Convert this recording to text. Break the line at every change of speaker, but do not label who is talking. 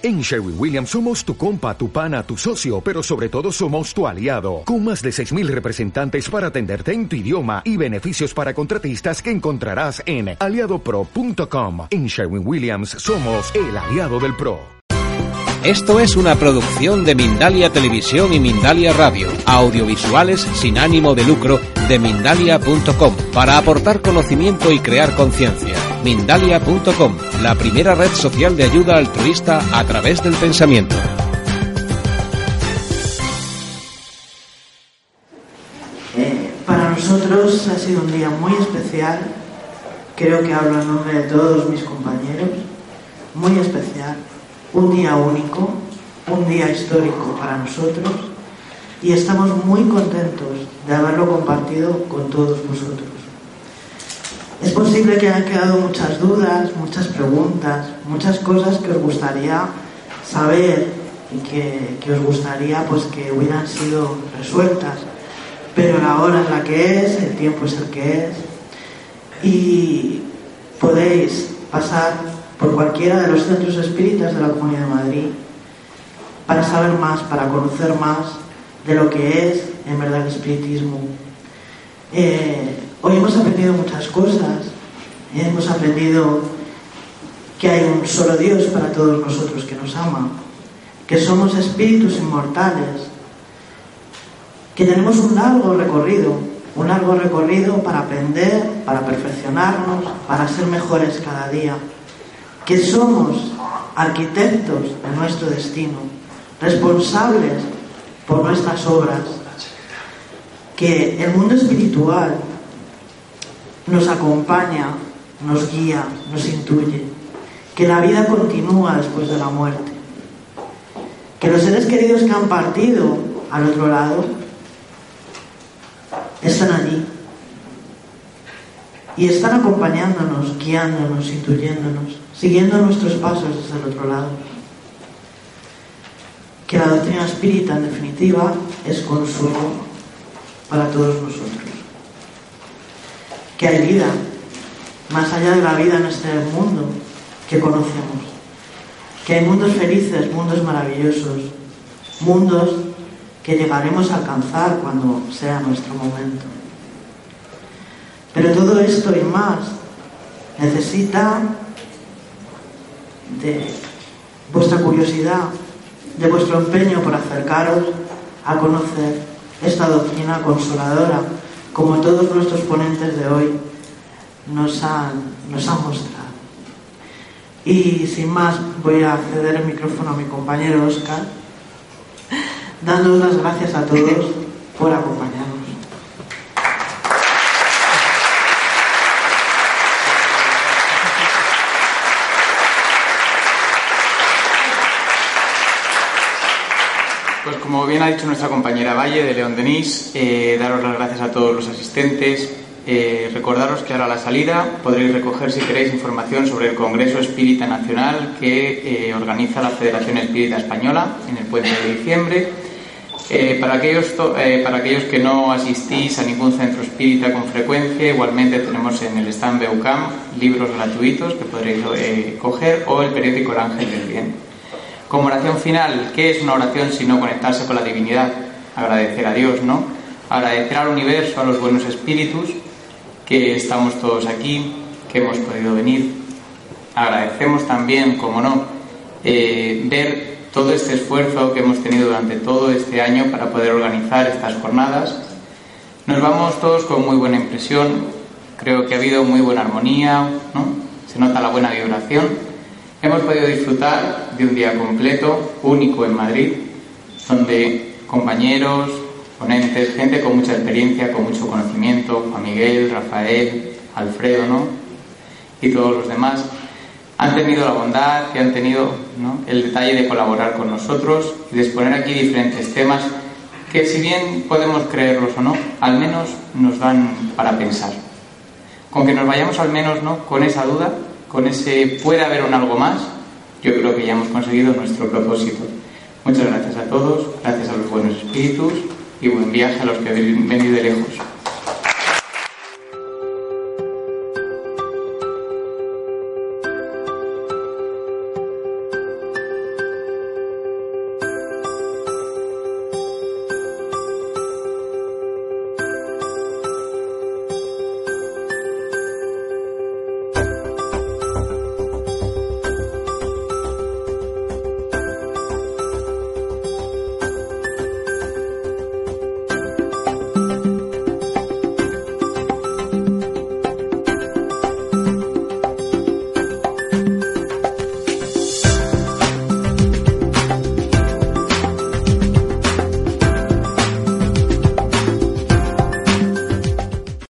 En Sherwin Williams somos tu compa, tu pana, tu socio, pero sobre todo somos tu aliado, con más de 6.000 representantes para atenderte en tu idioma y beneficios para contratistas que encontrarás en aliadopro.com. En Sherwin Williams somos el aliado del PRO.
Esto es una producción de Mindalia Televisión y Mindalia Radio, audiovisuales sin ánimo de lucro de mindalia.com, para aportar conocimiento y crear conciencia. Mindalia.com, la primera red social de ayuda altruista a través del pensamiento.
Para nosotros ha sido un día muy especial, creo que hablo en nombre de todos mis compañeros, muy especial, un día único, un día histórico para nosotros y estamos muy contentos de haberlo compartido con todos vosotros. Es posible que hayan quedado muchas dudas, muchas preguntas, muchas cosas que os gustaría saber y que, que, os gustaría pues que hubieran sido resueltas. Pero la hora es la que es, el tiempo es el que es. Y podéis pasar por cualquiera de los centros espíritas de la Comunidad de Madrid para saber más, para conocer más de lo que es en verdad el espiritismo. Eh, Hoy hemos aprendido muchas cosas. Hemos aprendido que hay un solo Dios para todos nosotros que nos ama, que somos espíritus inmortales, que tenemos un largo recorrido, un largo recorrido para aprender, para perfeccionarnos, para ser mejores cada día, que somos arquitectos de nuestro destino, responsables por nuestras obras, que el mundo espiritual nos acompaña, nos guía, nos intuye, que la vida continúa después de la muerte, que los seres queridos que han partido al otro lado están allí. Y están acompañándonos, guiándonos, intuyéndonos, siguiendo nuestros pasos desde el otro lado. Que la doctrina espírita, en definitiva, es consuelo para todos nosotros que hay vida más allá de la vida en este mundo que conocemos, que hay mundos felices, mundos maravillosos, mundos que llegaremos a alcanzar cuando sea nuestro momento. Pero todo esto y más necesita de vuestra curiosidad, de vuestro empeño por acercaros a conocer esta doctrina consoladora como todos nuestros ponentes de hoy nos han, nos han mostrado. Y sin más, voy a ceder el micrófono a mi compañero Oscar, dando las gracias a todos por acompañarnos.
Pues como bien ha dicho nuestra compañera Valle de León Denis, eh, daros las gracias a todos los asistentes. Eh, recordaros que ahora a la salida podréis recoger si queréis información sobre el Congreso Espírita Nacional que eh, organiza la Federación Espírita Española en el puente de diciembre. para, aquellos para aquellos que no asistís a ningún centro espírita con frecuencia, igualmente tenemos en el stand BEUCAM libros gratuitos que podréis coger o el periódico El Ángel del Bien. Como oración final, ¿qué es una oración si no conectarse con la divinidad? Agradecer a Dios, ¿no? Agradecer al universo, a los buenos espíritus, que estamos todos aquí, que hemos podido venir. Agradecemos también, como no, eh, ver todo este esfuerzo que hemos tenido durante todo este año para poder organizar estas jornadas. Nos vamos todos con muy buena impresión, creo que ha habido muy buena armonía, ¿no? se nota la buena vibración Hemos podido disfrutar de un día completo, único en Madrid, donde compañeros, ponentes, gente con mucha experiencia, con mucho conocimiento, Juan Miguel, Rafael, Alfredo, ¿no? Y todos los demás, han tenido la bondad y han tenido el detalle de colaborar con nosotros y de exponer aquí diferentes temas que si bien podemos creerlos o no, al menos nos dan para pensar. Con que nos vayamos al menos ¿no? con esa duda con ese puede haber un algo más, yo creo que ya hemos conseguido nuestro propósito. Muchas gracias a todos, gracias a los buenos espíritus y buen viaje a los que han venido de lejos.